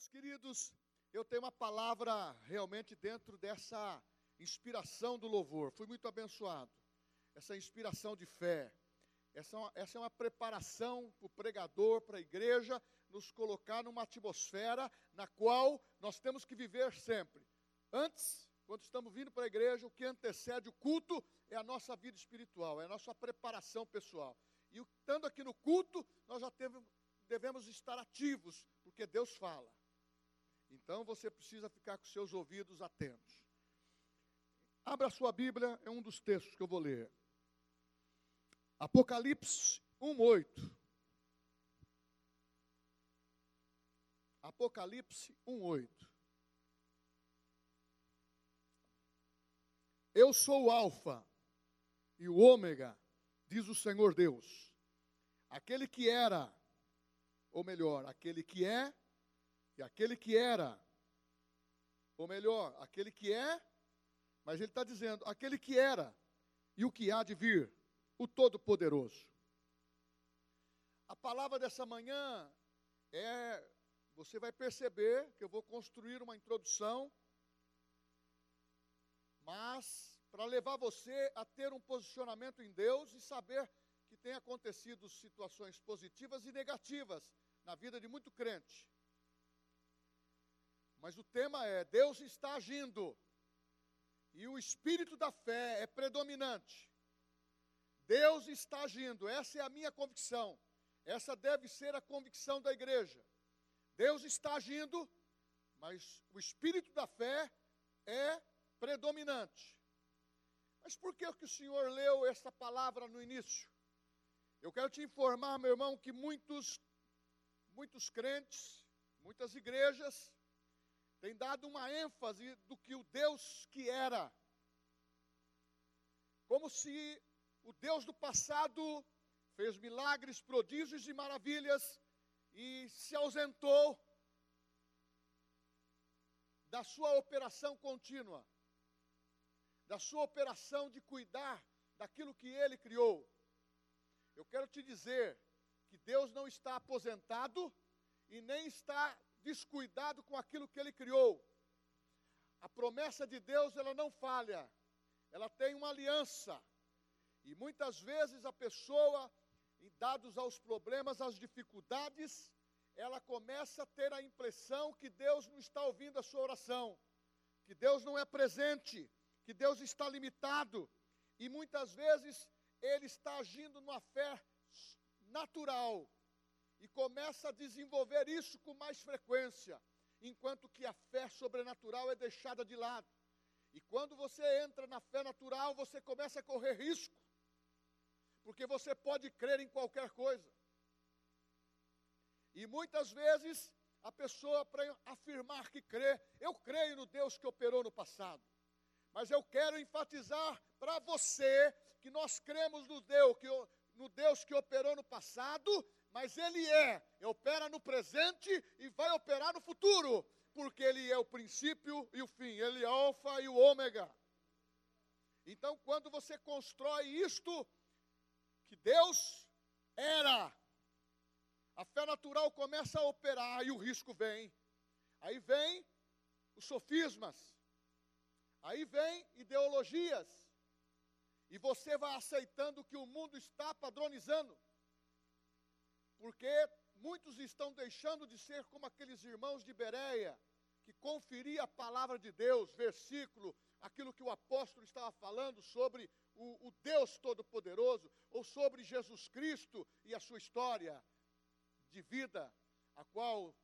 Meus queridos, eu tenho uma palavra realmente dentro dessa inspiração do louvor. Fui muito abençoado. Essa inspiração de fé. Essa é uma, essa é uma preparação para o pregador, para a igreja, nos colocar numa atmosfera na qual nós temos que viver sempre. Antes, quando estamos vindo para a igreja, o que antecede o culto é a nossa vida espiritual, é a nossa preparação pessoal. E estando aqui no culto, nós já teve, devemos estar ativos, porque Deus fala. Então você precisa ficar com seus ouvidos atentos. Abra a sua Bíblia, é um dos textos que eu vou ler. Apocalipse 1:8. Apocalipse 1:8. Eu sou o alfa e o ômega, diz o Senhor Deus. Aquele que era, ou melhor, aquele que é e aquele que era, ou melhor, aquele que é, mas ele está dizendo, aquele que era e o que há de vir, o Todo-Poderoso. A palavra dessa manhã é, você vai perceber que eu vou construir uma introdução, mas para levar você a ter um posicionamento em Deus e saber que tem acontecido situações positivas e negativas na vida de muito crente. Mas o tema é: Deus está agindo. E o espírito da fé é predominante. Deus está agindo, essa é a minha convicção. Essa deve ser a convicção da igreja. Deus está agindo, mas o espírito da fé é predominante. Mas por que, que o Senhor leu essa palavra no início? Eu quero te informar, meu irmão, que muitos, muitos crentes, muitas igrejas, tem dado uma ênfase do que o Deus que era. Como se o Deus do passado fez milagres, prodígios e maravilhas e se ausentou da sua operação contínua, da sua operação de cuidar daquilo que ele criou. Eu quero te dizer que Deus não está aposentado e nem está descuidado com aquilo que ele criou. A promessa de Deus, ela não falha. Ela tem uma aliança. E muitas vezes a pessoa, dados aos problemas, às dificuldades, ela começa a ter a impressão que Deus não está ouvindo a sua oração, que Deus não é presente, que Deus está limitado. E muitas vezes ele está agindo numa fé natural, e começa a desenvolver isso com mais frequência, enquanto que a fé sobrenatural é deixada de lado. E quando você entra na fé natural, você começa a correr risco, porque você pode crer em qualquer coisa. E muitas vezes a pessoa, para afirmar que crê, eu creio no Deus que operou no passado. Mas eu quero enfatizar para você que nós cremos no Deus, que, no Deus que operou no passado mas Ele é, opera no presente e vai operar no futuro, porque Ele é o princípio e o fim, Ele é o alfa e o ômega. Então, quando você constrói isto, que Deus era, a fé natural começa a operar e o risco vem. Aí vem os sofismas, aí vem ideologias, e você vai aceitando que o mundo está padronizando porque muitos estão deixando de ser como aqueles irmãos de Bereia, que conferia a palavra de Deus, versículo, aquilo que o apóstolo estava falando sobre o, o Deus Todo-Poderoso, ou sobre Jesus Cristo e a sua história de vida, a qual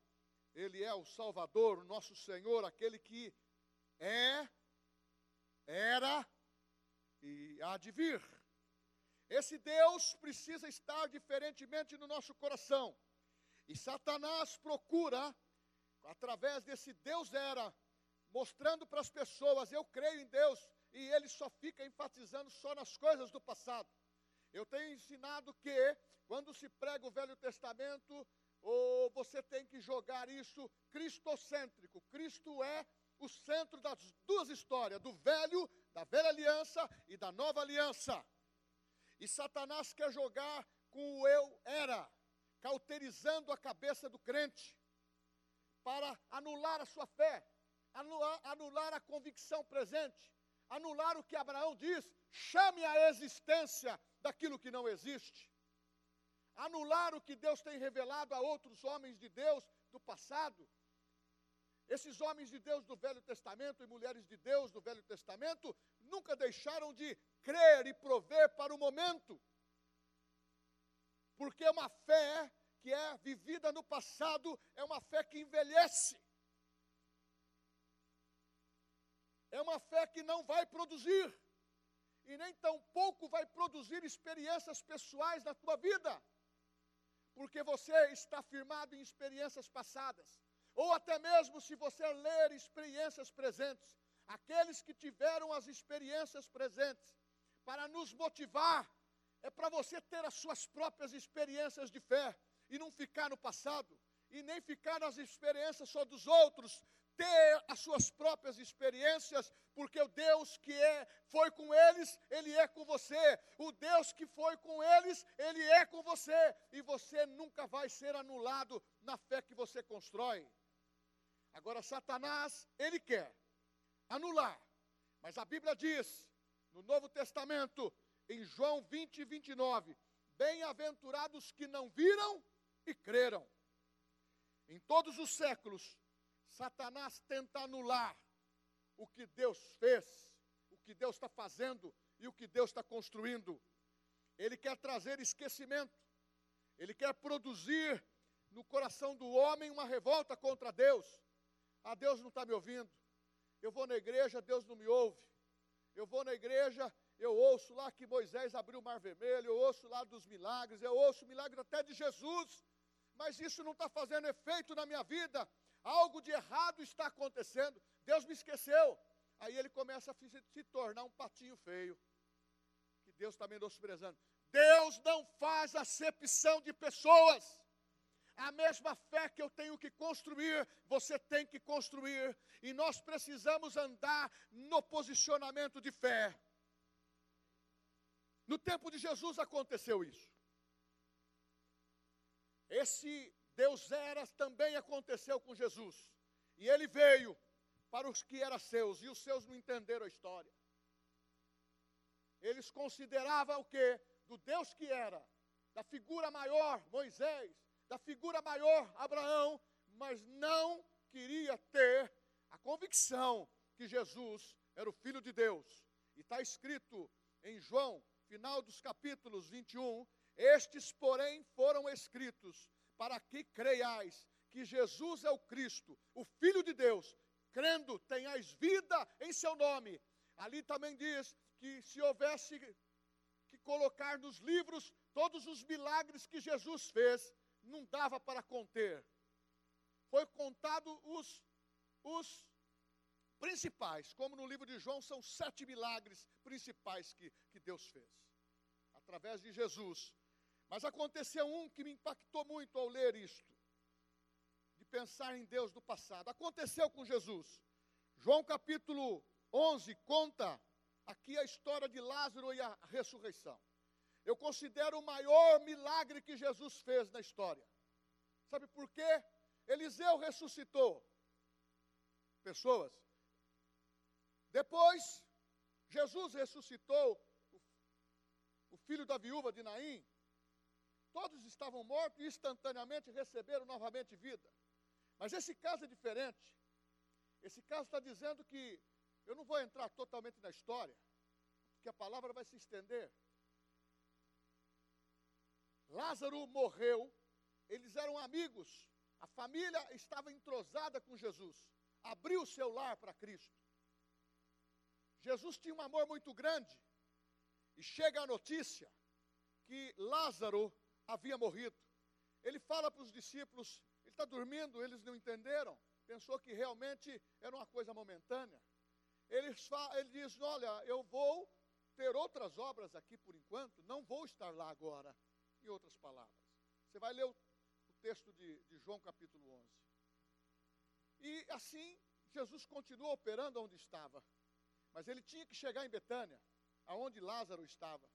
Ele é o Salvador, o nosso Senhor, aquele que é, era e há de vir. Esse Deus precisa estar diferentemente no nosso coração. E Satanás procura, através desse Deus era, mostrando para as pessoas: eu creio em Deus, e ele só fica enfatizando só nas coisas do passado. Eu tenho ensinado que, quando se prega o Velho Testamento, ou você tem que jogar isso cristocêntrico. Cristo é o centro das duas histórias, do velho, da velha aliança e da nova aliança. E Satanás quer jogar com o eu era, cauterizando a cabeça do crente, para anular a sua fé, anular, anular a convicção presente, anular o que Abraão diz, chame a existência daquilo que não existe. Anular o que Deus tem revelado a outros homens de Deus do passado. Esses homens de Deus do Velho Testamento e mulheres de Deus do Velho Testamento nunca deixaram de crer e prover para o momento. Porque é uma fé que é vivida no passado é uma fé que envelhece. É uma fé que não vai produzir. E nem tampouco vai produzir experiências pessoais na tua vida. Porque você está firmado em experiências passadas. Ou até mesmo se você ler experiências presentes. Aqueles que tiveram as experiências presentes para nos motivar é para você ter as suas próprias experiências de fé e não ficar no passado e nem ficar nas experiências só dos outros, ter as suas próprias experiências, porque o Deus que é, foi com eles, ele é com você. O Deus que foi com eles, ele é com você, e você nunca vai ser anulado na fé que você constrói. Agora Satanás, ele quer anular. Mas a Bíblia diz no Novo Testamento, em João 20 e 29, bem-aventurados que não viram e creram. Em todos os séculos, Satanás tenta anular o que Deus fez, o que Deus está fazendo e o que Deus está construindo. Ele quer trazer esquecimento, ele quer produzir no coração do homem uma revolta contra Deus. Ah, Deus não está me ouvindo. Eu vou na igreja, Deus não me ouve. Eu vou na igreja, eu ouço lá que Moisés abriu o mar vermelho, eu ouço lá dos milagres, eu ouço o milagre até de Jesus mas isso não está fazendo efeito na minha vida, algo de errado está acontecendo, Deus me esqueceu. Aí ele começa a se tornar um patinho feio, que Deus está menosprezando. Deus não faz acepção de pessoas. A mesma fé que eu tenho que construir, você tem que construir. E nós precisamos andar no posicionamento de fé. No tempo de Jesus aconteceu isso. Esse Deus Eras também aconteceu com Jesus. E ele veio para os que eram seus, e os seus não entenderam a história. Eles consideravam o que? Do Deus que era, da figura maior, Moisés, da figura maior, Abraão, mas não queria ter a convicção que Jesus era o Filho de Deus. E está escrito em João, final dos capítulos 21, estes, porém, foram escritos para que creiais que Jesus é o Cristo, o Filho de Deus, crendo tenhais vida em seu nome. Ali também diz que se houvesse que colocar nos livros todos os milagres que Jesus fez, não dava para conter. Foi contado os, os principais, como no livro de João são sete milagres principais que, que Deus fez, através de Jesus. Mas aconteceu um que me impactou muito ao ler isto, de pensar em Deus do passado. Aconteceu com Jesus. João capítulo 11 conta aqui a história de Lázaro e a ressurreição. Eu considero o maior milagre que Jesus fez na história. Sabe por quê? Eliseu ressuscitou pessoas. Depois, Jesus ressuscitou o filho da viúva de Naim, Todos estavam mortos e instantaneamente receberam novamente vida. Mas esse caso é diferente. Esse caso está dizendo que eu não vou entrar totalmente na história, porque a palavra vai se estender. Lázaro morreu, eles eram amigos, a família estava entrosada com Jesus, abriu o seu lar para Cristo. Jesus tinha um amor muito grande, e chega a notícia que Lázaro havia morrido. Ele fala para os discípulos, ele está dormindo, eles não entenderam, pensou que realmente era uma coisa momentânea. Ele, ele diz: Olha, eu vou ter outras obras aqui por enquanto, não vou estar lá agora. Em outras palavras, você vai ler o, o texto de, de João capítulo 11. E assim, Jesus continuou operando onde estava, mas ele tinha que chegar em Betânia, aonde Lázaro estava.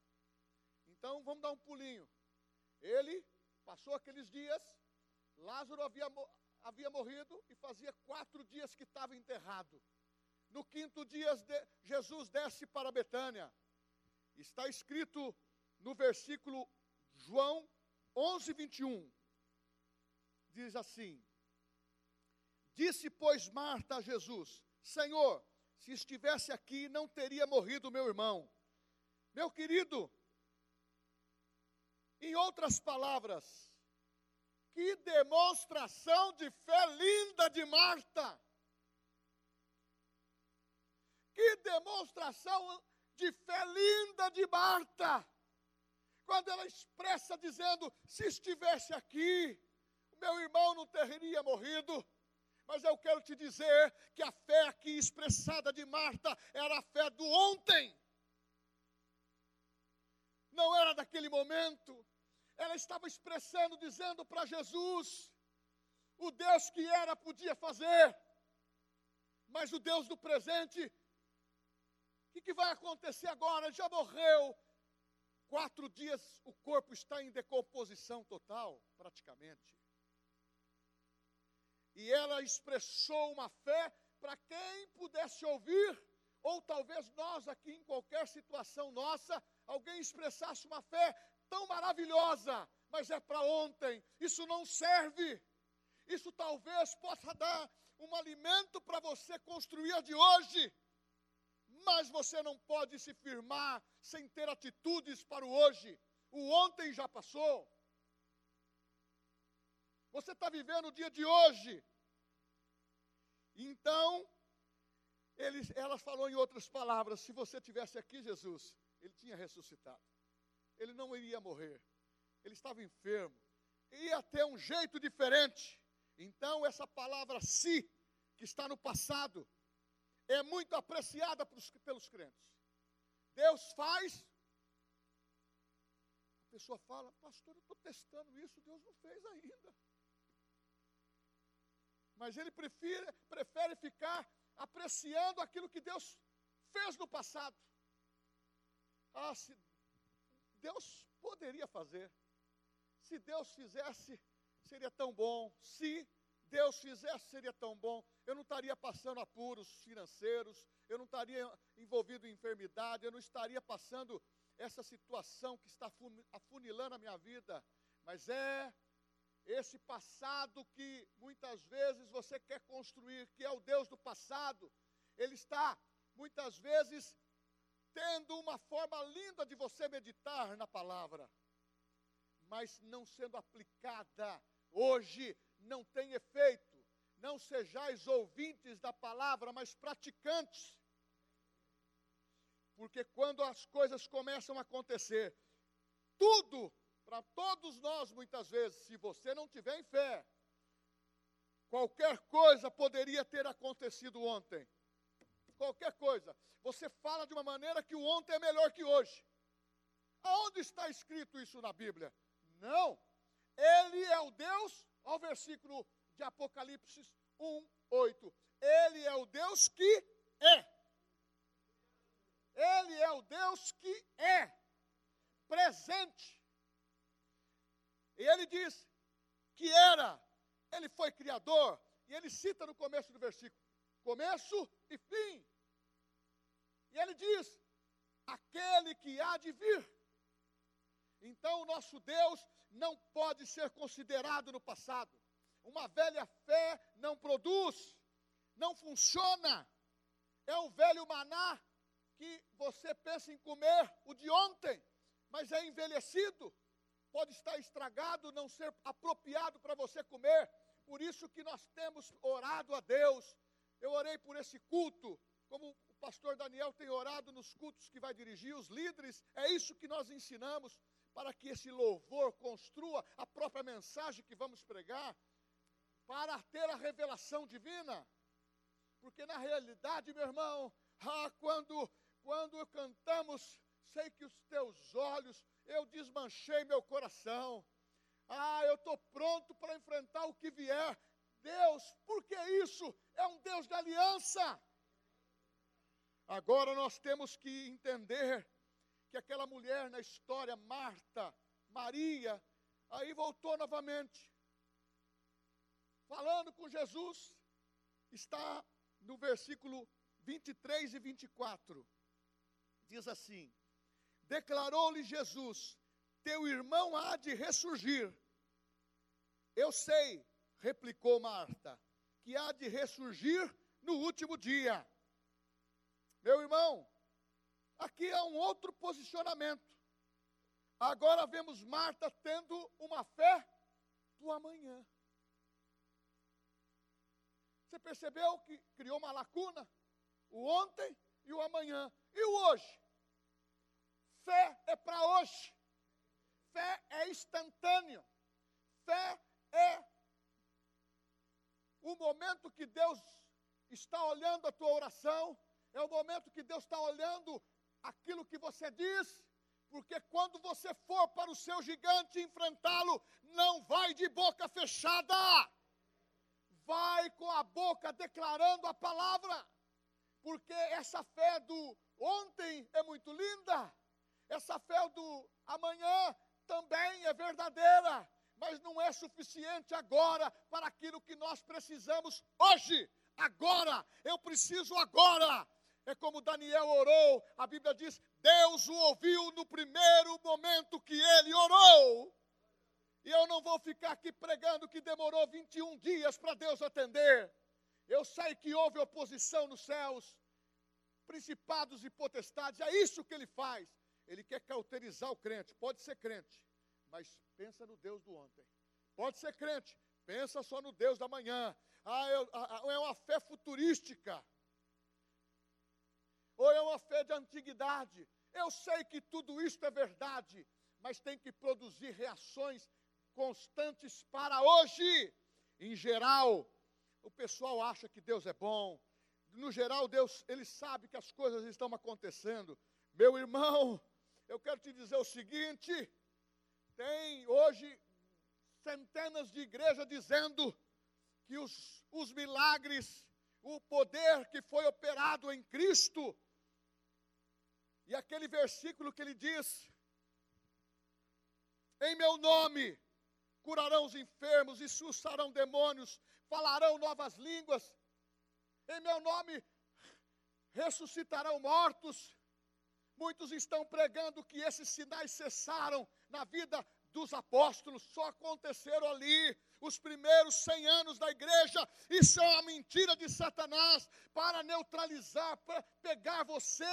Então, vamos dar um pulinho. Ele passou aqueles dias, Lázaro havia havia morrido e fazia quatro dias que estava enterrado. No quinto dia, Jesus desce para Betânia. Está escrito no versículo João 11, 21. Diz assim: Disse, pois, Marta a Jesus: Senhor, se estivesse aqui, não teria morrido meu irmão. Meu querido, em outras palavras, que demonstração de fé linda de Marta! Que demonstração de fé linda de Marta! Quando ela expressa dizendo: se estivesse aqui, meu irmão não teria morrido. Mas eu quero te dizer que a fé aqui expressada de Marta era a fé do ontem. Não era daquele momento, ela estava expressando, dizendo para Jesus: o Deus que era podia fazer, mas o Deus do presente, o que, que vai acontecer agora? Já morreu. Quatro dias o corpo está em decomposição total, praticamente. E ela expressou uma fé para quem pudesse ouvir, ou talvez nós aqui, em qualquer situação nossa, alguém expressasse uma fé tão maravilhosa, mas é para ontem. Isso não serve. Isso talvez possa dar um alimento para você construir de hoje. Mas você não pode se firmar sem ter atitudes para o hoje. O ontem já passou. Você está vivendo o dia de hoje. Então, ele, ela falou em outras palavras: se você tivesse aqui, Jesus, ele tinha ressuscitado ele não iria morrer. Ele estava enfermo. Ia ter um jeito diferente. Então, essa palavra si, que está no passado, é muito apreciada pelos, pelos crentes. Deus faz. A pessoa fala, pastor, eu estou testando isso, Deus não fez ainda. Mas ele prefere, prefere ficar apreciando aquilo que Deus fez no passado. Ah, se Deus poderia fazer. Se Deus fizesse, seria tão bom. Se Deus fizesse, seria tão bom. Eu não estaria passando apuros financeiros, eu não estaria envolvido em enfermidade, eu não estaria passando essa situação que está afunilando a minha vida. Mas é esse passado que muitas vezes você quer construir, que é o Deus do passado, ele está muitas vezes tendo uma forma linda de você meditar na palavra, mas não sendo aplicada hoje, não tem efeito. Não sejais ouvintes da palavra, mas praticantes. Porque quando as coisas começam a acontecer, tudo, para todos nós muitas vezes, se você não tiver em fé, qualquer coisa poderia ter acontecido ontem qualquer coisa. Você fala de uma maneira que o ontem é melhor que hoje. Aonde está escrito isso na Bíblia? Não. Ele é o Deus, ao versículo de Apocalipse 1, 8. Ele é o Deus que é. Ele é o Deus que é presente. E ele diz que era, ele foi criador, e ele cita no começo do versículo: começo e fim. E ele diz: aquele que há de vir. Então, o nosso Deus não pode ser considerado no passado. Uma velha fé não produz, não funciona. É o velho maná que você pensa em comer o de ontem, mas é envelhecido, pode estar estragado, não ser apropriado para você comer. Por isso que nós temos orado a Deus. Eu orei por esse culto, como pastor Daniel tem orado nos cultos que vai dirigir, os líderes, é isso que nós ensinamos, para que esse louvor construa a própria mensagem que vamos pregar, para ter a revelação divina. Porque na realidade, meu irmão, ah, quando, quando cantamos, sei que os teus olhos, eu desmanchei meu coração. Ah, eu estou pronto para enfrentar o que vier. Deus, por que isso? É um Deus de aliança. Agora nós temos que entender que aquela mulher na história, Marta, Maria, aí voltou novamente. Falando com Jesus, está no versículo 23 e 24. Diz assim: Declarou-lhe Jesus: Teu irmão há de ressurgir. Eu sei, replicou Marta, que há de ressurgir no último dia. Meu irmão, aqui há um outro posicionamento. Agora vemos Marta tendo uma fé do amanhã. Você percebeu que criou uma lacuna? O ontem e o amanhã. E o hoje? Fé é para hoje. Fé é instantâneo. Fé é o momento que Deus está olhando a tua oração, é o momento que Deus está olhando aquilo que você diz, porque quando você for para o seu gigante enfrentá-lo, não vai de boca fechada, vai com a boca declarando a palavra, porque essa fé do ontem é muito linda, essa fé do amanhã também é verdadeira, mas não é suficiente agora para aquilo que nós precisamos hoje, agora, eu preciso agora. É como Daniel orou, a Bíblia diz: Deus o ouviu no primeiro momento que ele orou. E eu não vou ficar aqui pregando que demorou 21 dias para Deus atender. Eu sei que houve oposição nos céus, principados e potestades, é isso que ele faz. Ele quer cauterizar o crente, pode ser crente, mas pensa no Deus do ontem. Pode ser crente, pensa só no Deus da manhã. Ah, eu, ah, é uma fé futurística. Ou é uma fé de antiguidade. Eu sei que tudo isso é verdade, mas tem que produzir reações constantes para hoje. Em geral, o pessoal acha que Deus é bom. No geral, Deus, ele sabe que as coisas estão acontecendo. Meu irmão, eu quero te dizer o seguinte: tem hoje centenas de igrejas dizendo que os, os milagres, o poder que foi operado em Cristo, e aquele versículo que ele diz: em meu nome curarão os enfermos, expulsarão demônios, falarão novas línguas, em meu nome ressuscitarão mortos, Muitos estão pregando que esses sinais cessaram na vida dos apóstolos, só aconteceram ali os primeiros 100 anos da igreja. Isso é uma mentira de Satanás para neutralizar, para pegar você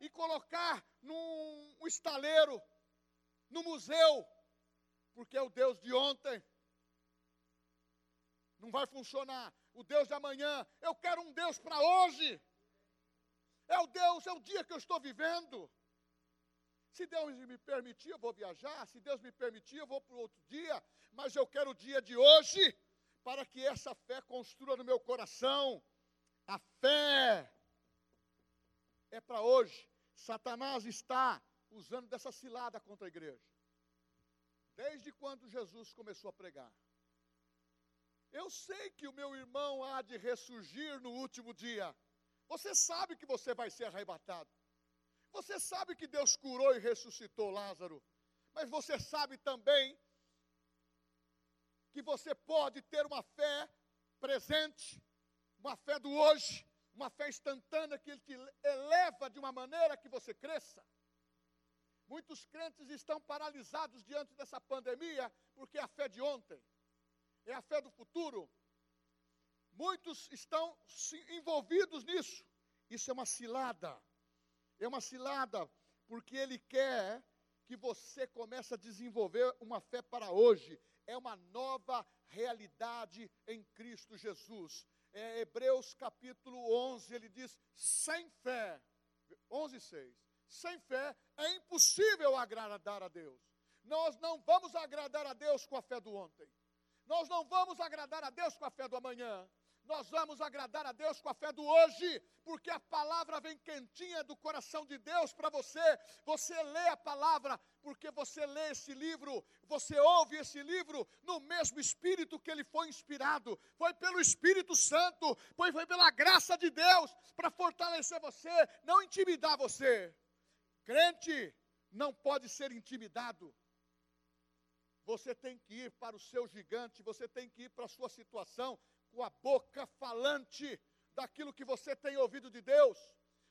e colocar num estaleiro, no museu, porque o Deus de ontem. Não vai funcionar. O Deus de amanhã, eu quero um Deus para hoje. É o Deus, é o dia que eu estou vivendo. Se Deus me permitir, eu vou viajar. Se Deus me permitir, eu vou para outro dia. Mas eu quero o dia de hoje, para que essa fé construa no meu coração. A fé é para hoje. Satanás está usando dessa cilada contra a igreja. Desde quando Jesus começou a pregar. Eu sei que o meu irmão há de ressurgir no último dia. Você sabe que você vai ser arrebatado. Você sabe que Deus curou e ressuscitou Lázaro. Mas você sabe também que você pode ter uma fé presente, uma fé do hoje, uma fé instantânea que te eleva de uma maneira que você cresça. Muitos crentes estão paralisados diante dessa pandemia porque é a fé de ontem, é a fé do futuro, Muitos estão envolvidos nisso. Isso é uma cilada. É uma cilada, porque ele quer que você comece a desenvolver uma fé para hoje. É uma nova realidade em Cristo Jesus. É, Hebreus capítulo 11, ele diz: sem fé, 11, 6. Sem fé é impossível agradar a Deus. Nós não vamos agradar a Deus com a fé do ontem. Nós não vamos agradar a Deus com a fé do amanhã nós vamos agradar a Deus com a fé do hoje, porque a palavra vem quentinha do coração de Deus para você. Você lê a palavra, porque você lê esse livro, você ouve esse livro no mesmo espírito que ele foi inspirado. Foi pelo Espírito Santo, foi, foi pela graça de Deus para fortalecer você, não intimidar você. Crente não pode ser intimidado. você tem que ir para o seu gigante, você tem que ir para a sua situação com a boca falante daquilo que você tem ouvido de Deus.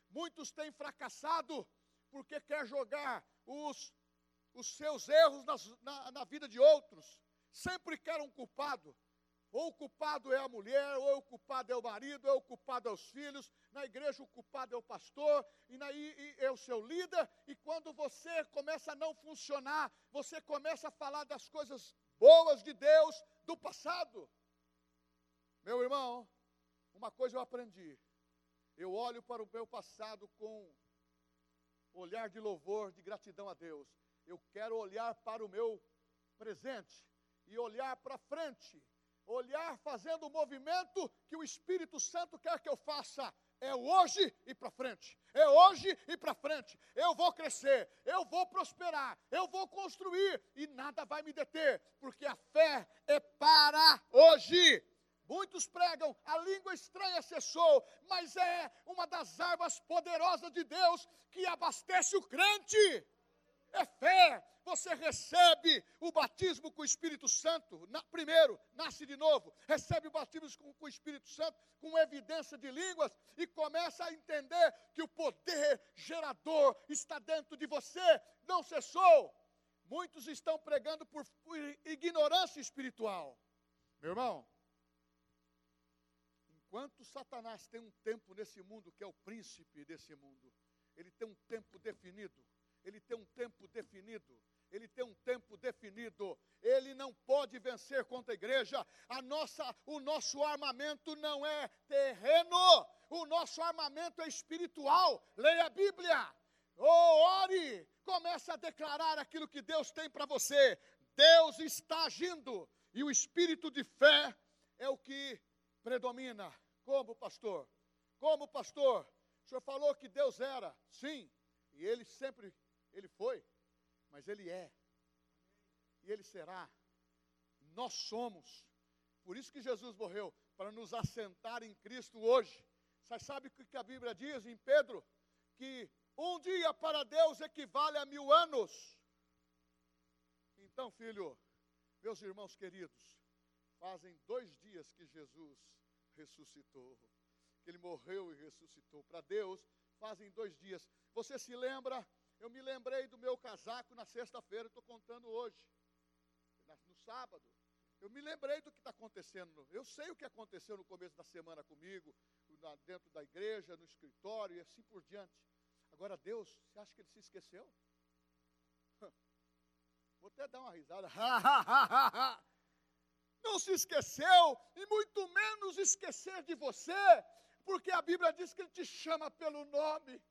Muitos têm fracassado porque quer jogar os, os seus erros nas, na, na vida de outros. Sempre quer um culpado. Ou o culpado é a mulher, ou o culpado é o marido, ou o culpado é os filhos. Na igreja o culpado é o pastor, e, e é o seu líder. E quando você começa a não funcionar, você começa a falar das coisas boas de Deus do passado. Meu irmão, uma coisa eu aprendi. Eu olho para o meu passado com olhar de louvor, de gratidão a Deus. Eu quero olhar para o meu presente e olhar para frente olhar fazendo o movimento que o Espírito Santo quer que eu faça. É hoje e para frente. É hoje e para frente. Eu vou crescer, eu vou prosperar, eu vou construir e nada vai me deter, porque a fé é para hoje. Muitos pregam, a língua estranha cessou, mas é uma das armas poderosas de Deus que abastece o crente. É fé, você recebe o batismo com o Espírito Santo. Na, primeiro, nasce de novo, recebe o batismo com, com o Espírito Santo, com evidência de línguas, e começa a entender que o poder gerador está dentro de você, não cessou. Muitos estão pregando por, por ignorância espiritual. Meu irmão, enquanto Satanás tem um tempo nesse mundo, que é o príncipe desse mundo, ele tem um tempo definido ele tem um tempo definido ele tem um tempo definido. Ele não pode vencer contra a igreja. A nossa, o nosso armamento não é terreno, o nosso armamento é espiritual. Leia a Bíblia. Oh, ore, comece a declarar aquilo que Deus tem para você. Deus está agindo e o espírito de fé é o que predomina. Como pastor? Como pastor? O senhor falou que Deus era, sim, e ele sempre ele foi mas Ele é. E Ele será. Nós somos. Por isso que Jesus morreu, para nos assentar em Cristo hoje. Você sabe o que a Bíblia diz em Pedro? Que um dia para Deus equivale a mil anos. Então, filho, meus irmãos queridos, fazem dois dias que Jesus ressuscitou, que ele morreu e ressuscitou. Para Deus, fazem dois dias. Você se lembra eu me lembrei do meu casaco na sexta-feira, estou contando hoje, no sábado. Eu me lembrei do que está acontecendo. Eu sei o que aconteceu no começo da semana comigo, dentro da igreja, no escritório e assim por diante. Agora, Deus, você acha que ele se esqueceu? Vou até dar uma risada. Não se esqueceu, e muito menos esquecer de você, porque a Bíblia diz que ele te chama pelo nome,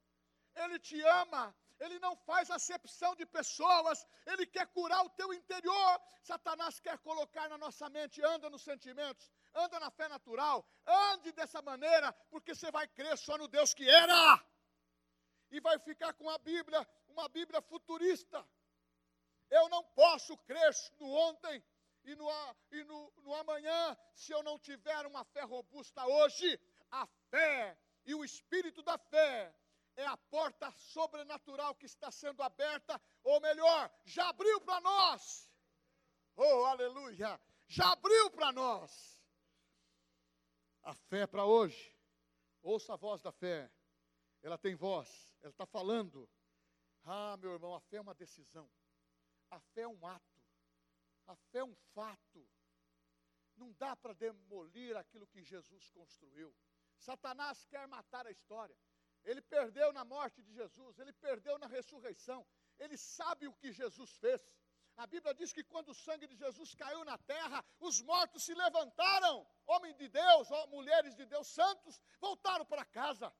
ele te ama, ele não faz acepção de pessoas, ele quer curar o teu interior. Satanás quer colocar na nossa mente, anda nos sentimentos, anda na fé natural, ande dessa maneira, porque você vai crer só no Deus que era. E vai ficar com a Bíblia, uma Bíblia futurista. Eu não posso crer no ontem e no, e no, no amanhã se eu não tiver uma fé robusta hoje. A fé e o espírito da fé é a porta sobrenatural que está sendo aberta, ou melhor, já abriu para nós. Oh, aleluia! Já abriu para nós. A fé para hoje. Ouça a voz da fé. Ela tem voz, ela está falando. Ah, meu irmão, a fé é uma decisão. A fé é um ato. A fé é um fato. Não dá para demolir aquilo que Jesus construiu. Satanás quer matar a história. Ele perdeu na morte de Jesus, ele perdeu na ressurreição. Ele sabe o que Jesus fez. A Bíblia diz que quando o sangue de Jesus caiu na terra, os mortos se levantaram. Homens de Deus, mulheres de Deus, santos, voltaram para casa.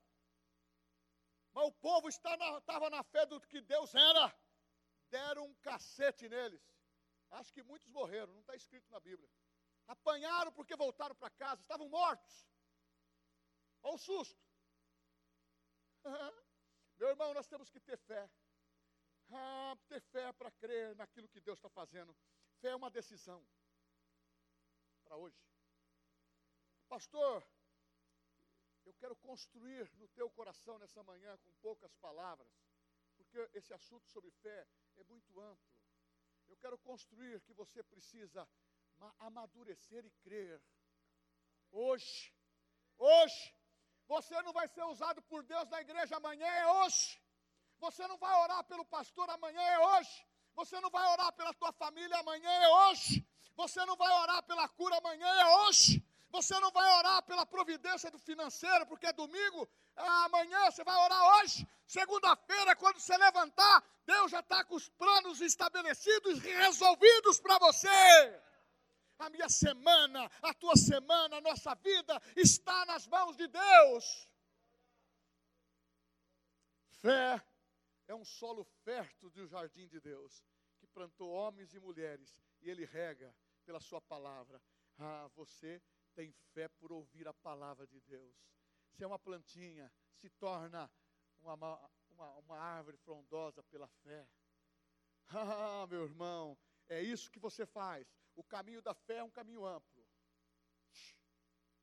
Mas o povo estava na fé do que Deus era. Deram um cacete neles. Acho que muitos morreram, não está escrito na Bíblia. Apanharam porque voltaram para casa, estavam mortos. Olha o susto. Meu irmão, nós temos que ter fé. Ah, ter fé para crer naquilo que Deus está fazendo. Fé é uma decisão para hoje. Pastor, eu quero construir no teu coração nessa manhã com poucas palavras, porque esse assunto sobre fé é muito amplo. Eu quero construir que você precisa amadurecer e crer. Hoje, hoje, você não vai ser usado por Deus na igreja amanhã, é hoje. Você não vai orar pelo pastor amanhã, é hoje. Você não vai orar pela tua família amanhã, é hoje. Você não vai orar pela cura amanhã, é hoje. Você não vai orar pela providência do financeiro, porque é domingo. Ah, amanhã você vai orar hoje. Segunda-feira, quando você levantar, Deus já está com os planos estabelecidos e resolvidos para você. A minha semana, a tua semana, a nossa vida está nas mãos de Deus. Fé é um solo fértil do jardim de Deus, que plantou homens e mulheres, e ele rega pela sua palavra. Ah, você tem fé por ouvir a palavra de Deus. Se é uma plantinha, se torna uma, uma, uma árvore frondosa pela fé. Ah, meu irmão, é isso que você faz. O caminho da fé é um caminho amplo.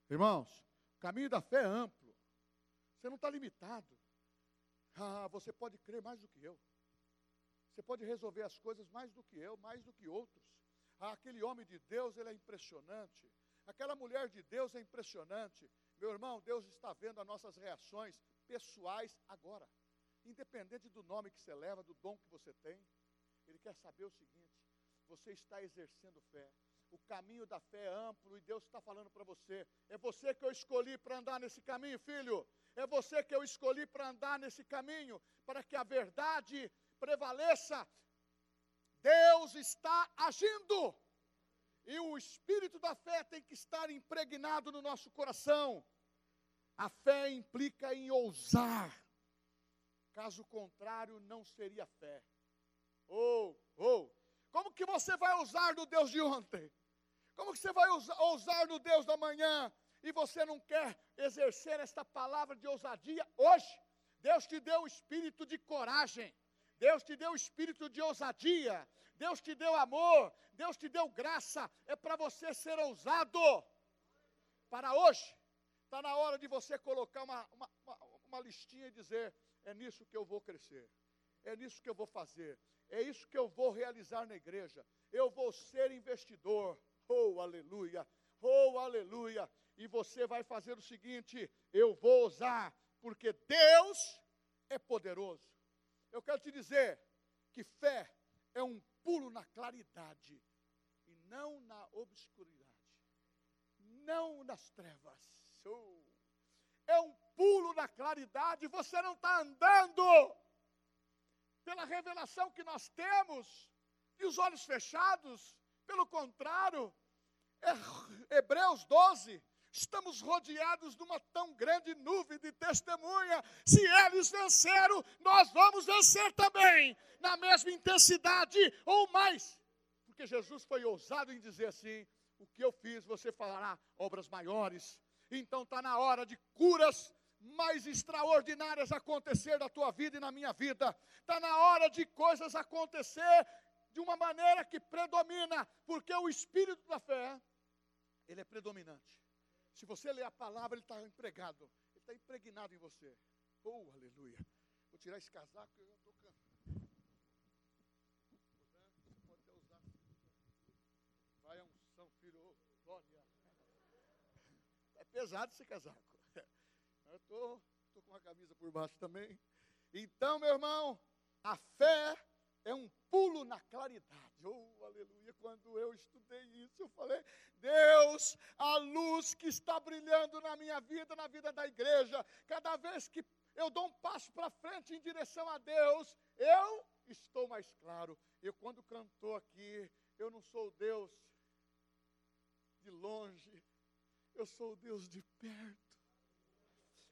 Irmãos, o caminho da fé é amplo. Você não está limitado. Ah, você pode crer mais do que eu. Você pode resolver as coisas mais do que eu, mais do que outros. Ah, aquele homem de Deus, ele é impressionante. Aquela mulher de Deus é impressionante. Meu irmão, Deus está vendo as nossas reações pessoais agora. Independente do nome que você leva, do dom que você tem. Ele quer saber o seguinte: você está exercendo fé. O caminho da fé é amplo e Deus está falando para você. É você que eu escolhi para andar nesse caminho, filho. É você que eu escolhi para andar nesse caminho, para que a verdade prevaleça. Deus está agindo. E o espírito da fé tem que estar impregnado no nosso coração. A fé implica em ousar. Caso contrário, não seria fé. Ou, oh, ou, oh, como que você vai ousar no Deus de ontem? Como que você vai ousar no Deus da manhã? e você não quer exercer esta palavra de ousadia hoje, Deus te deu o espírito de coragem, Deus te deu o espírito de ousadia, Deus te deu amor, Deus te deu graça, é para você ser ousado. Para hoje, está na hora de você colocar uma, uma, uma, uma listinha e dizer: é nisso que eu vou crescer, é nisso que eu vou fazer, é isso que eu vou realizar na igreja, eu vou ser investidor. Oh, aleluia! Oh, aleluia! e você vai fazer o seguinte: eu vou usar, porque Deus é poderoso. Eu quero te dizer que fé é um pulo na claridade e não na obscuridade, não nas trevas. Oh. É um pulo na claridade, você não está andando pela revelação que nós temos, e os olhos fechados, pelo contrário, é Hebreus 12, Estamos rodeados de uma tão grande nuvem de testemunha. Se eles venceram, nós vamos vencer também, na mesma intensidade ou mais. Porque Jesus foi ousado em dizer assim: o que eu fiz, você falará obras maiores. Então está na hora de curas mais extraordinárias acontecer na tua vida e na minha vida. Está na hora de coisas acontecer de uma maneira que predomina, porque o espírito da fé, ele é predominante. Se você ler a palavra, ele está empregado. Ele está impregnado em você. Oh, aleluia. Vou tirar esse casaco que eu já estou cansado. Vai a unção, filho. Glória. É pesado esse casaco. Eu estou tô, tô com uma camisa por baixo também. Então, meu irmão, a fé é um pulo na claridade. Oh, aleluia. Quando eu estudei isso, eu falei: Deus, a luz que está brilhando na minha vida, na vida da igreja, cada vez que eu dou um passo para frente em direção a Deus, eu estou mais claro. Eu, quando cantou aqui, eu não sou o Deus de longe, eu sou o Deus de perto.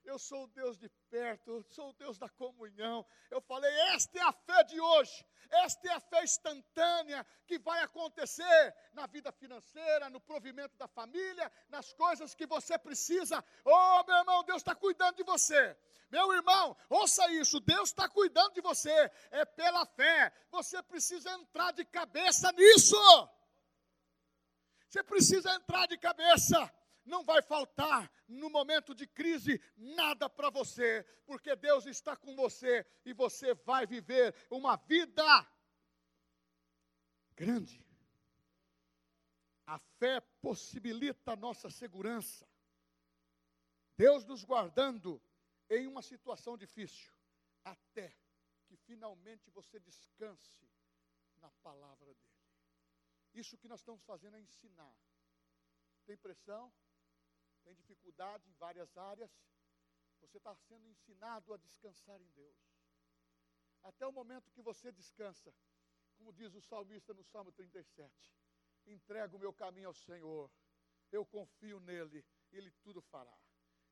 Eu sou o Deus de perto, sou o Deus da comunhão. Eu falei: esta é a fé de hoje, esta é a fé instantânea que vai acontecer na vida financeira, no provimento da família, nas coisas que você precisa. Oh, meu irmão, Deus está cuidando de você. Meu irmão, ouça isso: Deus está cuidando de você, é pela fé. Você precisa entrar de cabeça nisso. Você precisa entrar de cabeça não vai faltar no momento de crise nada para você, porque Deus está com você e você vai viver uma vida grande. A fé possibilita a nossa segurança. Deus nos guardando em uma situação difícil, até que finalmente você descanse na palavra dele. Isso que nós estamos fazendo é ensinar. Tem pressão, tem dificuldade em várias áreas, você está sendo ensinado a descansar em Deus. Até o momento que você descansa, como diz o salmista no Salmo 37, entrego o meu caminho ao Senhor, eu confio nele, ele tudo fará.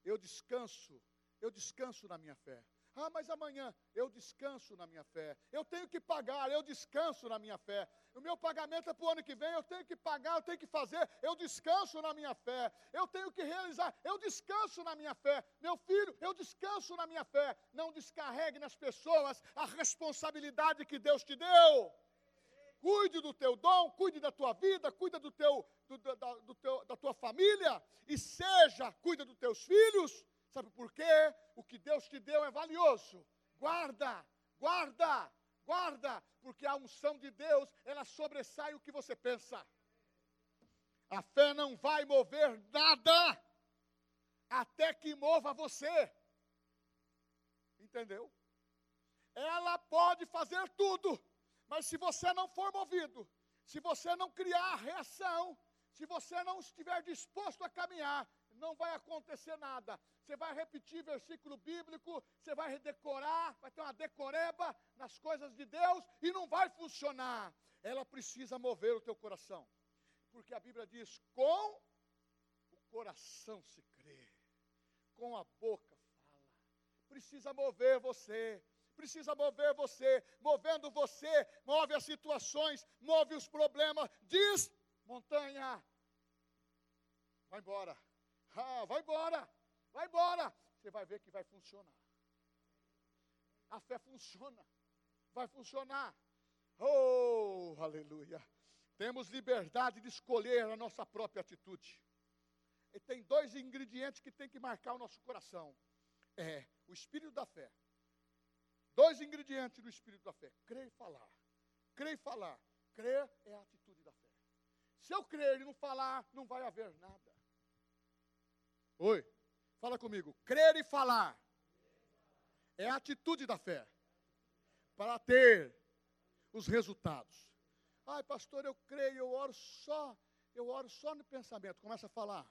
Eu descanso, eu descanso na minha fé. Ah, mas amanhã eu descanso na minha fé. Eu tenho que pagar, eu descanso na minha fé. O meu pagamento é para o ano que vem, eu tenho que pagar, eu tenho que fazer, eu descanso na minha fé. Eu tenho que realizar, eu descanso na minha fé. Meu filho, eu descanso na minha fé. Não descarregue nas pessoas a responsabilidade que Deus te deu. Cuide do teu dom, cuide da tua vida, cuida do teu, do, da, do teu, da tua família e seja, cuida dos teus filhos Sabe por quê? O que Deus te deu é valioso. Guarda, guarda, guarda, porque a unção de Deus, ela sobressai o que você pensa. A fé não vai mover nada até que mova você. Entendeu? Ela pode fazer tudo, mas se você não for movido, se você não criar reação, se você não estiver disposto a caminhar, não vai acontecer nada. Você vai repetir versículo bíblico, você vai decorar, vai ter uma decoreba nas coisas de Deus e não vai funcionar. Ela precisa mover o teu coração. Porque a Bíblia diz: com o coração se crê, com a boca fala. Precisa mover você precisa mover você. Movendo você, move as situações, move os problemas. Diz, montanha, vai embora. Ah, vai embora, vai embora. Você vai ver que vai funcionar. A fé funciona, vai funcionar. Oh, aleluia. Temos liberdade de escolher a nossa própria atitude. E tem dois ingredientes que tem que marcar o nosso coração. É o espírito da fé. Dois ingredientes do espírito da fé: crer e falar. Crer e falar. Crer é a atitude da fé. Se eu crer e não falar, não vai haver nada. Oi, fala comigo. Crer e falar é a atitude da fé para ter os resultados. Ai, pastor, eu creio, eu oro só, eu oro só no pensamento. Começa a falar.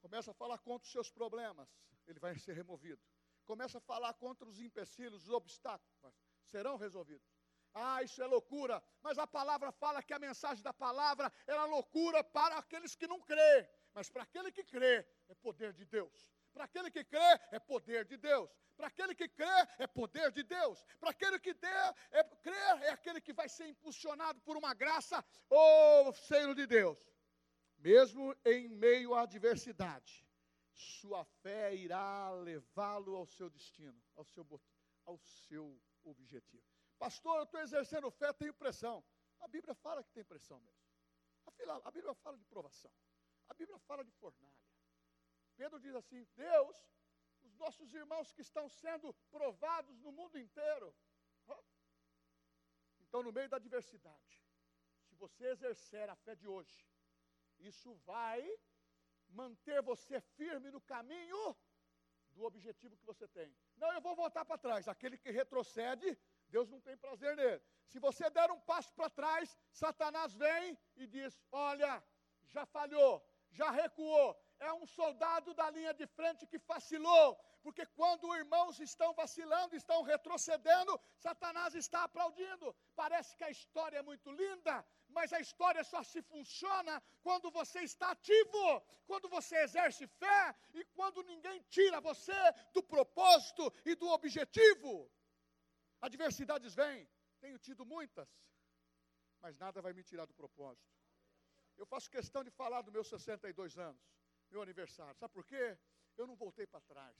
Começa a falar contra os seus problemas, ele vai ser removido. Começa a falar contra os empecilhos, os obstáculos, serão resolvidos. Ah, isso é loucura, mas a palavra fala que a mensagem da palavra era é loucura para aqueles que não crê. Mas para aquele que crê, é poder de Deus. Para aquele que crê, é poder de Deus. Para aquele que crê, é poder de Deus. Para aquele que dê, é, crer, é aquele que vai ser impulsionado por uma graça ou seio de Deus. Mesmo em meio à adversidade, sua fé irá levá-lo ao seu destino, ao seu, ao seu objetivo. Pastor, eu estou exercendo fé, tenho pressão. A Bíblia fala que tem pressão mesmo. A Bíblia fala de provação. A Bíblia fala de fornalha. Pedro diz assim: Deus, os nossos irmãos que estão sendo provados no mundo inteiro. Então, no meio da adversidade, se você exercer a fé de hoje, isso vai manter você firme no caminho do objetivo que você tem. Não, eu vou voltar para trás. Aquele que retrocede, Deus não tem prazer nele. Se você der um passo para trás, Satanás vem e diz: Olha, já falhou, já recuou. É um soldado da linha de frente que vacilou, porque quando irmãos estão vacilando, estão retrocedendo, Satanás está aplaudindo. Parece que a história é muito linda, mas a história só se funciona quando você está ativo, quando você exerce fé e quando ninguém tira você do propósito e do objetivo. Adversidades vêm, tenho tido muitas, mas nada vai me tirar do propósito. Eu faço questão de falar dos meus 62 anos, meu aniversário. Sabe por quê? Eu não voltei para trás.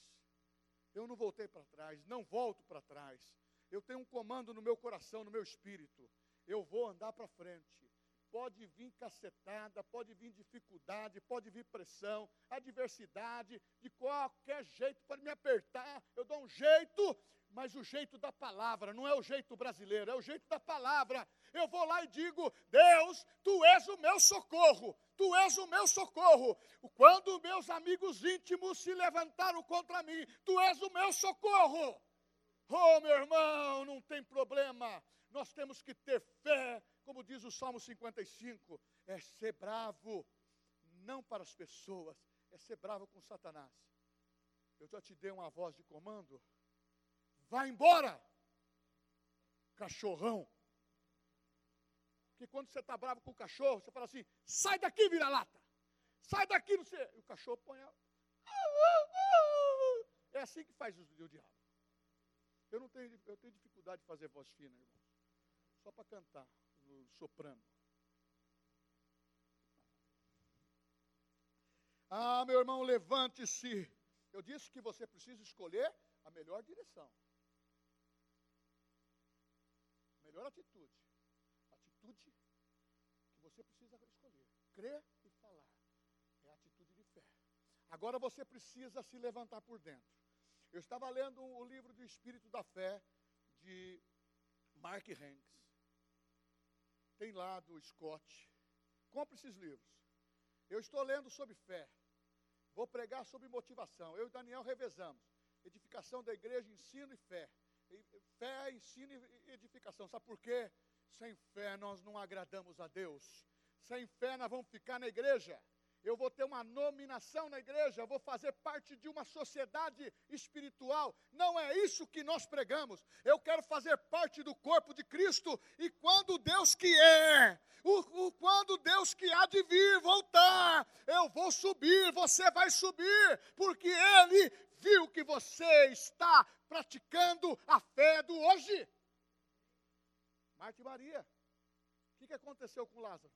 Eu não voltei para trás, não volto para trás. Eu tenho um comando no meu coração, no meu espírito. Eu vou andar para frente. Pode vir cacetada, pode vir dificuldade, pode vir pressão, adversidade, de qualquer jeito, pode me apertar. Eu dou um jeito, mas o jeito da palavra, não é o jeito brasileiro, é o jeito da palavra. Eu vou lá e digo: Deus, tu és o meu socorro, tu és o meu socorro. Quando meus amigos íntimos se levantaram contra mim, tu és o meu socorro. Oh, meu irmão, não tem problema. Nós temos que ter fé, como diz o Salmo 55, é ser bravo, não para as pessoas, é ser bravo com Satanás. Eu já te dei uma voz de comando, Vai embora, cachorrão. Porque quando você está bravo com o cachorro, você fala assim: sai daqui, vira-lata. Sai daqui, não sei. E o cachorro põe a. É assim que faz o, o diabo. Eu não tenho, eu tenho dificuldade de fazer voz fina, irmãos. Só para cantar, no soprano. Ah, meu irmão, levante-se. Eu disse que você precisa escolher a melhor direção. Melhor atitude. Atitude que você precisa escolher. Crer e falar. É a atitude de fé. Agora você precisa se levantar por dentro. Eu estava lendo o livro do Espírito da Fé de Mark Hanks. Tem lá do Scott. Compre esses livros. Eu estou lendo sobre fé. Vou pregar sobre motivação. Eu e Daniel revezamos. Edificação da igreja, ensino e fé. Fé, ensino e edificação. Sabe por quê? Sem fé nós não agradamos a Deus. Sem fé nós vamos ficar na igreja. Eu vou ter uma nominação na igreja, vou fazer parte de uma sociedade espiritual. Não é isso que nós pregamos. Eu quero fazer parte do corpo de Cristo. E quando Deus que é, o, o, quando Deus que há de vir voltar, eu vou subir, você vai subir, porque Ele viu que você está praticando a fé do hoje. Marta e Maria. O que, que aconteceu com Lázaro?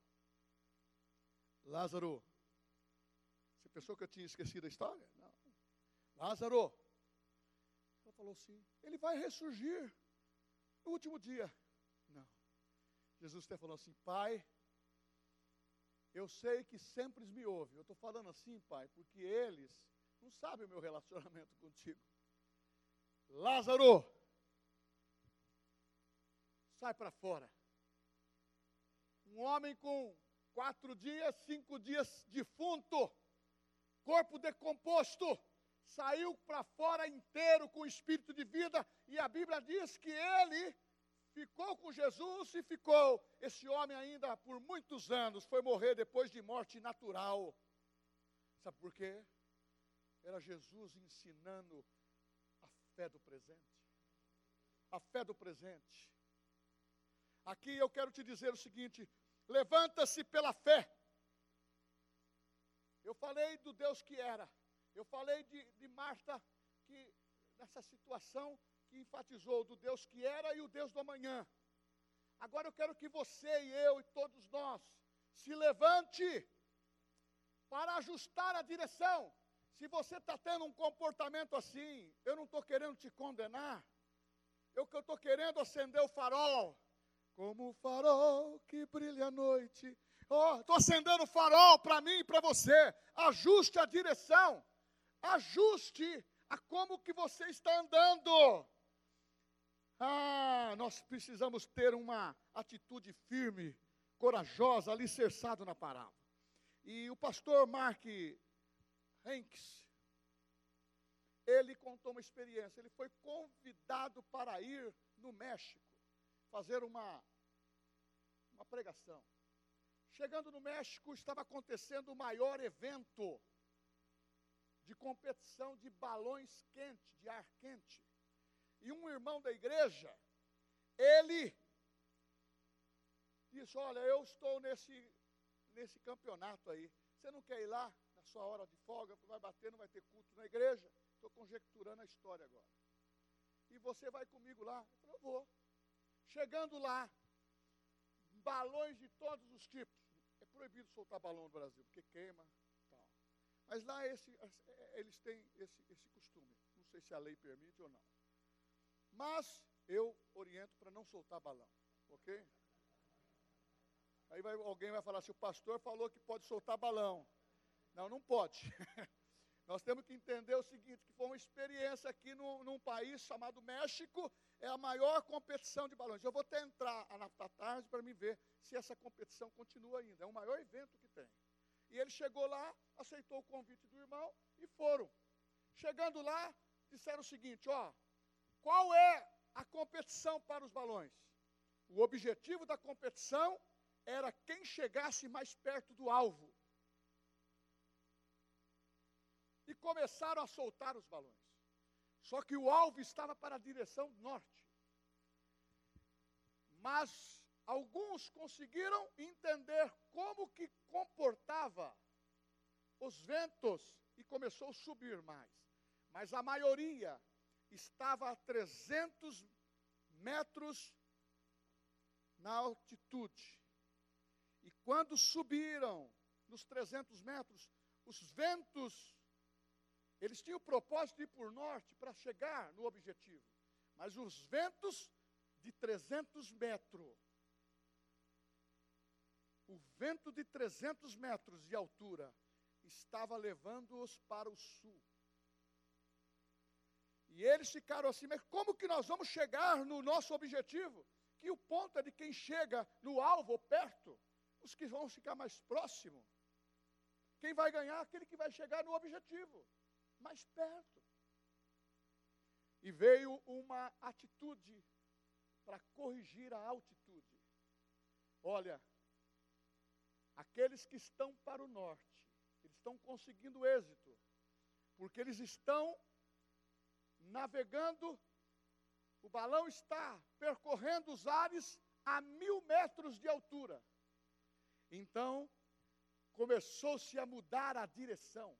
Lázaro. Você pensou que eu tinha esquecido a história? Não. Lázaro. Ela falou assim: ele vai ressurgir no último dia. Não. Jesus até falou assim: Pai, eu sei que sempre me ouve. Eu estou falando assim, Pai, porque eles não sabem o meu relacionamento contigo. Lázaro, sai para fora. Um homem com quatro dias, cinco dias defunto, corpo decomposto, saiu para fora inteiro com o espírito de vida, e a Bíblia diz que ele ficou com Jesus e ficou. Esse homem ainda por muitos anos foi morrer depois de morte natural. Sabe por quê? Era Jesus ensinando fé do presente. A fé do presente. Aqui eu quero te dizer o seguinte: levanta-se pela fé. Eu falei do Deus que era. Eu falei de, de Marta, que nessa situação que enfatizou do Deus que era e o Deus do amanhã. Agora eu quero que você e eu e todos nós se levante para ajustar a direção. Se você está tendo um comportamento assim, eu não estou querendo te condenar. Eu que estou querendo acender o farol. Como o farol que brilha à noite. Oh, estou acendendo o farol para mim e para você. Ajuste a direção. Ajuste a como que você está andando. Ah, nós precisamos ter uma atitude firme, corajosa, alicerçado na palavra. E o pastor Mark Hanks, ele contou uma experiência. Ele foi convidado para ir no México fazer uma, uma pregação. Chegando no México, estava acontecendo o maior evento de competição de balões quentes, de ar quente. E um irmão da igreja, ele disse: Olha, eu estou nesse, nesse campeonato aí. Você não quer ir lá? Sua hora de folga, vai bater, não vai ter culto na igreja. Estou conjecturando a história agora. E você vai comigo lá? Eu falei, eu vou. Chegando lá, balões de todos os tipos. É proibido soltar balão no Brasil, porque queima. Mas lá esse, é, eles têm esse, esse costume. Não sei se a lei permite ou não. Mas eu oriento para não soltar balão. Ok? Aí vai, alguém vai falar assim, o pastor falou que pode soltar balão. Não, não pode. Nós temos que entender o seguinte, que foi uma experiência aqui no, num país chamado México, é a maior competição de balões. Eu vou até entrar na tarde para me ver se essa competição continua ainda. É o maior evento que tem. E ele chegou lá, aceitou o convite do irmão e foram. Chegando lá, disseram o seguinte: ó, qual é a competição para os balões? O objetivo da competição era quem chegasse mais perto do alvo. E começaram a soltar os balões. Só que o alvo estava para a direção norte. Mas alguns conseguiram entender como que comportava os ventos e começou a subir mais. Mas a maioria estava a 300 metros na altitude. E quando subiram nos 300 metros, os ventos, eles tinham o propósito de ir por norte para chegar no objetivo. Mas os ventos de 300 metros, o vento de 300 metros de altura, estava levando-os para o sul. E eles ficaram assim, mas como que nós vamos chegar no nosso objetivo? Que o ponto é de quem chega no alvo perto, os que vão ficar mais próximo. Quem vai ganhar? Aquele que vai chegar no objetivo, mais perto. E veio uma atitude para corrigir a altitude. Olha, aqueles que estão para o norte, eles estão conseguindo êxito, porque eles estão navegando, o balão está percorrendo os ares a mil metros de altura. Então, começou-se a mudar a direção,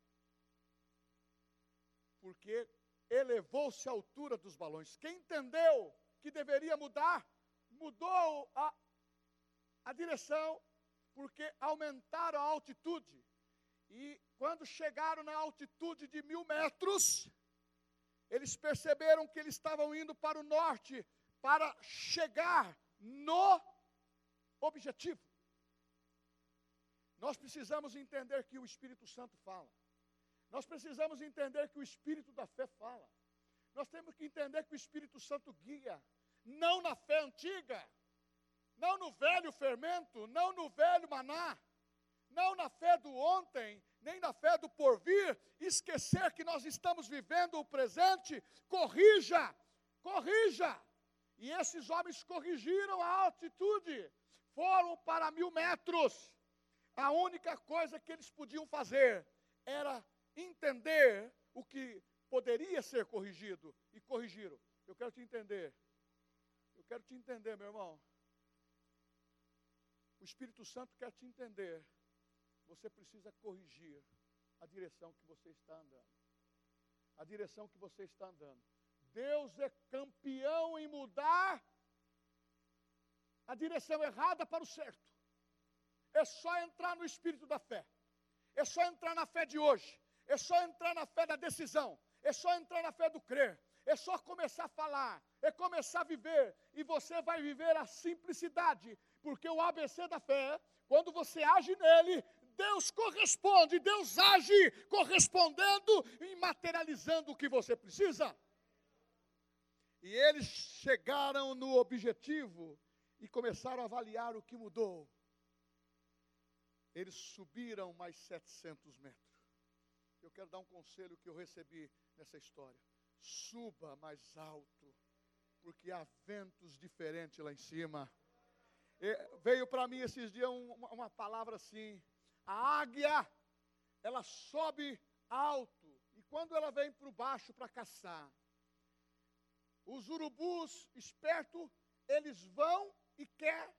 porque elevou-se a altura dos balões. Quem entendeu que deveria mudar, mudou a, a direção, porque aumentaram a altitude. E quando chegaram na altitude de mil metros, eles perceberam que eles estavam indo para o norte para chegar no objetivo. Nós precisamos entender que o Espírito Santo fala. Nós precisamos entender que o Espírito da fé fala. Nós temos que entender que o Espírito Santo guia, não na fé antiga, não no velho fermento, não no velho maná, não na fé do ontem, nem na fé do porvir, esquecer que nós estamos vivendo o presente, corrija, corrija. E esses homens corrigiram a altitude, foram para mil metros. A única coisa que eles podiam fazer era entender o que poderia ser corrigido, e corrigiram. Eu quero te entender. Eu quero te entender, meu irmão. O Espírito Santo quer te entender você precisa corrigir a direção que você está andando. A direção que você está andando. Deus é campeão em mudar a direção errada para o certo. É só entrar no espírito da fé. É só entrar na fé de hoje. É só entrar na fé da decisão. É só entrar na fé do crer. É só começar a falar. É começar a viver. E você vai viver a simplicidade. Porque o ABC da fé, quando você age nele, Deus corresponde, Deus age correspondendo e materializando o que você precisa. E eles chegaram no objetivo e começaram a avaliar o que mudou. Eles subiram mais 700 metros. Eu quero dar um conselho que eu recebi nessa história. Suba mais alto, porque há ventos diferentes lá em cima. E veio para mim esses dias uma, uma palavra assim: a águia, ela sobe alto, e quando ela vem para baixo para caçar, os urubus espertos, eles vão e quer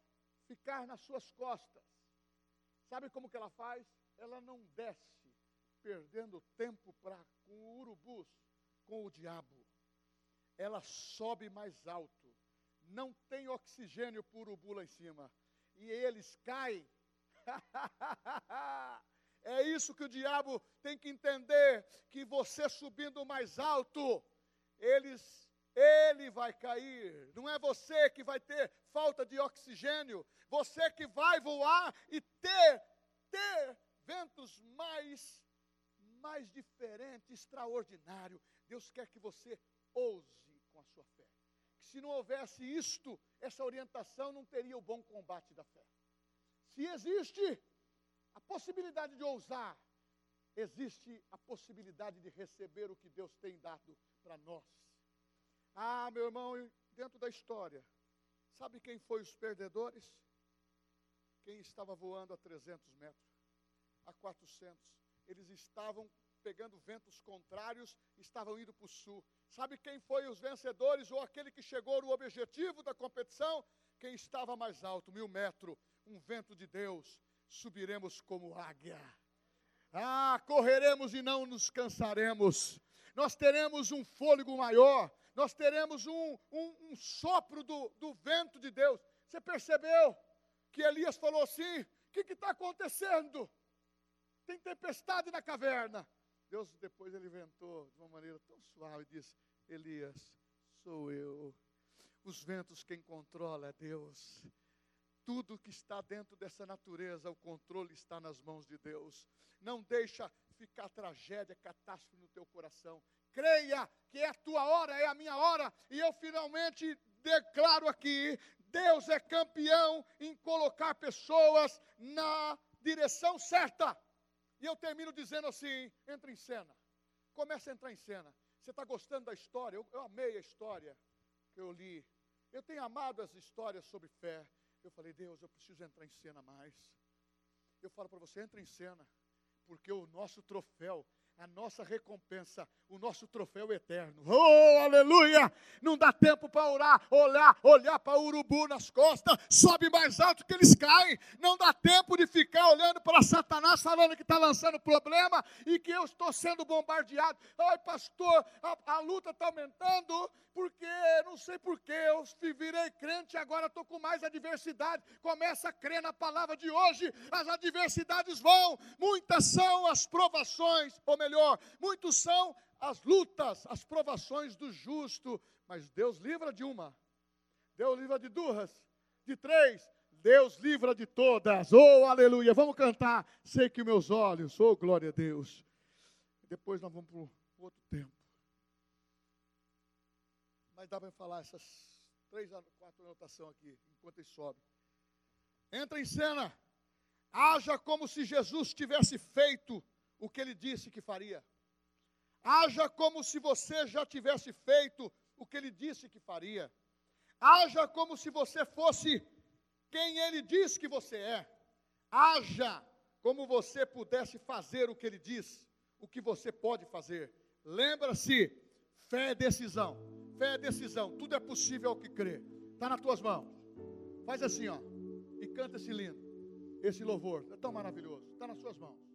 ficar nas suas costas. Sabe como que ela faz? Ela não desce, perdendo tempo pra, com urubus, com o diabo. Ela sobe mais alto. Não tem oxigênio para urubu lá em cima. E eles caem é isso que o diabo tem que entender: que você subindo mais alto, eles, ele vai cair. Não é você que vai ter falta de oxigênio, você que vai voar e ter, ter ventos mais, mais diferente, extraordinário. Deus quer que você ouse com a sua fé. Que se não houvesse isto, essa orientação não teria o bom combate da fé. Se existe a possibilidade de ousar, existe a possibilidade de receber o que Deus tem dado para nós. Ah, meu irmão, dentro da história, sabe quem foi os perdedores? Quem estava voando a 300 metros, a 400. Eles estavam pegando ventos contrários, estavam indo para o sul. Sabe quem foi os vencedores ou aquele que chegou no objetivo da competição? Quem estava mais alto, mil metros, um vento de Deus, subiremos como águia. Ah, correremos e não nos cansaremos. Nós teremos um fôlego maior, nós teremos um, um, um sopro do, do vento de Deus. Você percebeu que Elias falou assim: o que está acontecendo? Tem tempestade na caverna. Deus depois ele inventou de uma maneira tão suave e disse: Elias, sou eu. Os ventos quem controla é Deus. Tudo que está dentro dessa natureza, o controle está nas mãos de Deus. Não deixa ficar tragédia, catástrofe no teu coração. Creia que é a tua hora, é a minha hora, e eu finalmente declaro aqui: Deus é campeão em colocar pessoas na direção certa. E eu termino dizendo assim: entra em cena. Começa a entrar em cena. Você está gostando da história? Eu, eu amei a história que eu li. Eu tenho amado as histórias sobre fé. Eu falei, Deus, eu preciso entrar em cena mais. Eu falo para você, entra em cena, porque o nosso troféu a nossa recompensa, o nosso troféu eterno. Oh, aleluia! Não dá tempo para orar, olhar, olhar para o urubu nas costas, sobe mais alto que eles caem. Não dá tempo de ficar olhando para Satanás falando que está lançando problema e que eu estou sendo bombardeado. Ai, pastor, a, a luta está aumentando porque não sei porquê, eu virei crente e agora estou com mais adversidade. Começa a crer na palavra de hoje, as adversidades vão, muitas são as provações, ou melhor, muitos são as lutas, as provações do justo, mas Deus livra de uma, Deus livra de duas, de três, Deus livra de todas. Oh, aleluia! Vamos cantar. Sei que meus olhos, oh, glória a Deus. Depois nós vamos para o outro tempo mas dá para falar essas três, quatro anotações aqui, enquanto ele sobe. Entra em cena, haja como se Jesus tivesse feito o que ele disse que faria. Haja como se você já tivesse feito o que ele disse que faria. Haja como se você fosse quem ele disse que você é. Haja como você pudesse fazer o que ele diz, o que você pode fazer. Lembra-se, fé é decisão. Fé é decisão, tudo é possível ao que crê. Está nas tuas mãos. Faz assim, ó. E canta esse lindo, esse louvor. É tão maravilhoso. Está nas suas mãos.